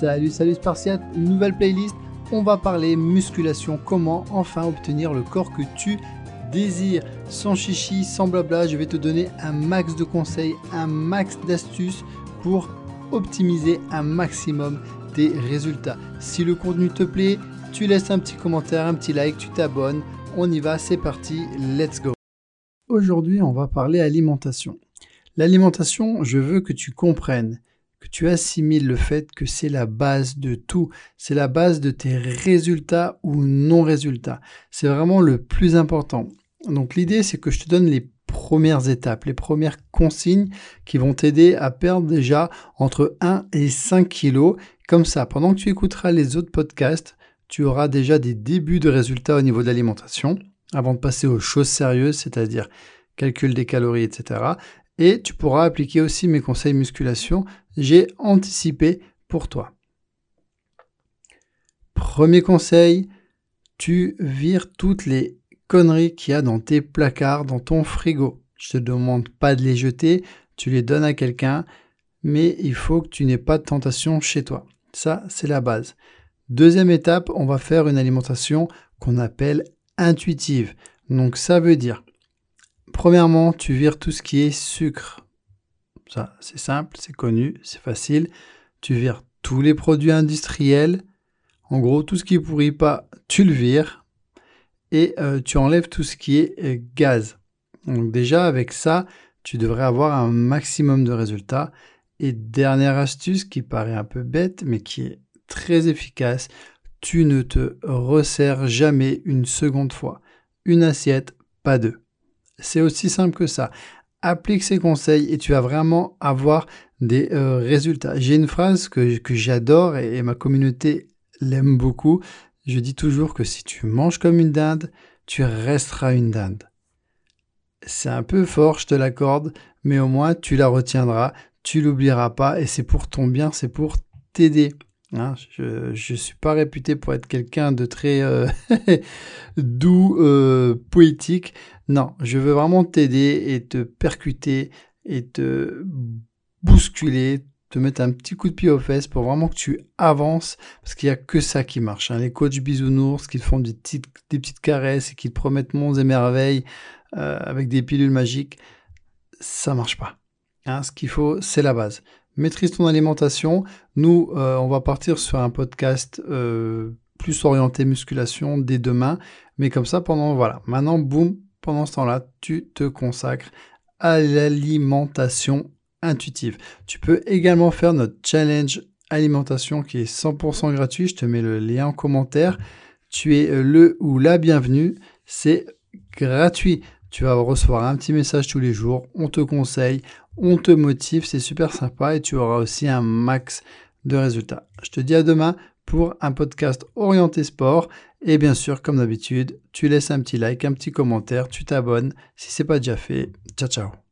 Salut, salut Spartiate, nouvelle playlist. On va parler musculation, comment enfin obtenir le corps que tu désires. Sans chichi, sans blabla, je vais te donner un max de conseils, un max d'astuces pour optimiser un maximum tes résultats. Si le contenu te plaît, tu laisses un petit commentaire, un petit like, tu t'abonnes. On y va, c'est parti, let's go. Aujourd'hui, on va parler alimentation. L'alimentation, je veux que tu comprennes que tu assimiles le fait que c'est la base de tout, c'est la base de tes résultats ou non-résultats. C'est vraiment le plus important. Donc l'idée, c'est que je te donne les premières étapes, les premières consignes qui vont t'aider à perdre déjà entre 1 et 5 kilos. Comme ça, pendant que tu écouteras les autres podcasts, tu auras déjà des débuts de résultats au niveau de l'alimentation avant de passer aux choses sérieuses, c'est-à-dire calcul des calories, etc. Et tu pourras appliquer aussi mes conseils musculation. J'ai anticipé pour toi. Premier conseil, tu vires toutes les conneries qu'il y a dans tes placards, dans ton frigo. Je te demande pas de les jeter, tu les donnes à quelqu'un, mais il faut que tu n'aies pas de tentation chez toi. Ça, c'est la base. Deuxième étape, on va faire une alimentation qu'on appelle intuitive. Donc ça veut dire Premièrement, tu vires tout ce qui est sucre. Ça, c'est simple, c'est connu, c'est facile. Tu vires tous les produits industriels. En gros, tout ce qui ne pourrit pas, tu le vires. Et euh, tu enlèves tout ce qui est euh, gaz. Donc déjà, avec ça, tu devrais avoir un maximum de résultats. Et dernière astuce qui paraît un peu bête, mais qui est très efficace, tu ne te resserres jamais une seconde fois. Une assiette, pas deux. C'est aussi simple que ça. Applique ces conseils et tu vas vraiment avoir des euh, résultats. J'ai une phrase que, j'adore et, ma communauté l'aime beaucoup. Je dis toujours que si tu manges comme une dinde, tu resteras une dinde. C'est un peu fort, je te l'accorde, mais au moins tu la retiendras, tu l'oublieras pas et c'est pour ton bien, c'est pour t'aider. Hein, je ne suis pas réputé pour être quelqu'un de très euh, doux, euh, poétique. Non, je veux vraiment t'aider et te percuter et te bousculer, te mettre un petit coup de pied aux fesses pour vraiment que tu avances, parce qu'il n'y a que ça qui marche. Hein. Les coachs bisounours qui font des petites, des petites caresses et qui te promettent monts et merveilles euh, avec des pilules magiques, ça marche pas. Hein. ce qu'il faut, c'est la base maîtrise ton alimentation. Nous, euh, on va partir sur un podcast euh, plus orienté musculation dès demain. Mais comme ça, pendant, voilà, maintenant, boum, pendant ce temps-là, tu te consacres à l'alimentation intuitive. Tu peux également faire notre challenge alimentation qui est 100% gratuit. Je te mets le lien en commentaire. Tu es le ou la bienvenue. C'est gratuit. Tu vas recevoir un petit message tous les jours. On te conseille, on te motive, c'est super sympa et tu auras aussi un max de résultats. Je te dis à demain pour un podcast orienté sport. Et bien sûr, comme d'habitude, tu laisses un petit like, un petit commentaire, tu t'abonnes si ce n'est pas déjà fait. Ciao ciao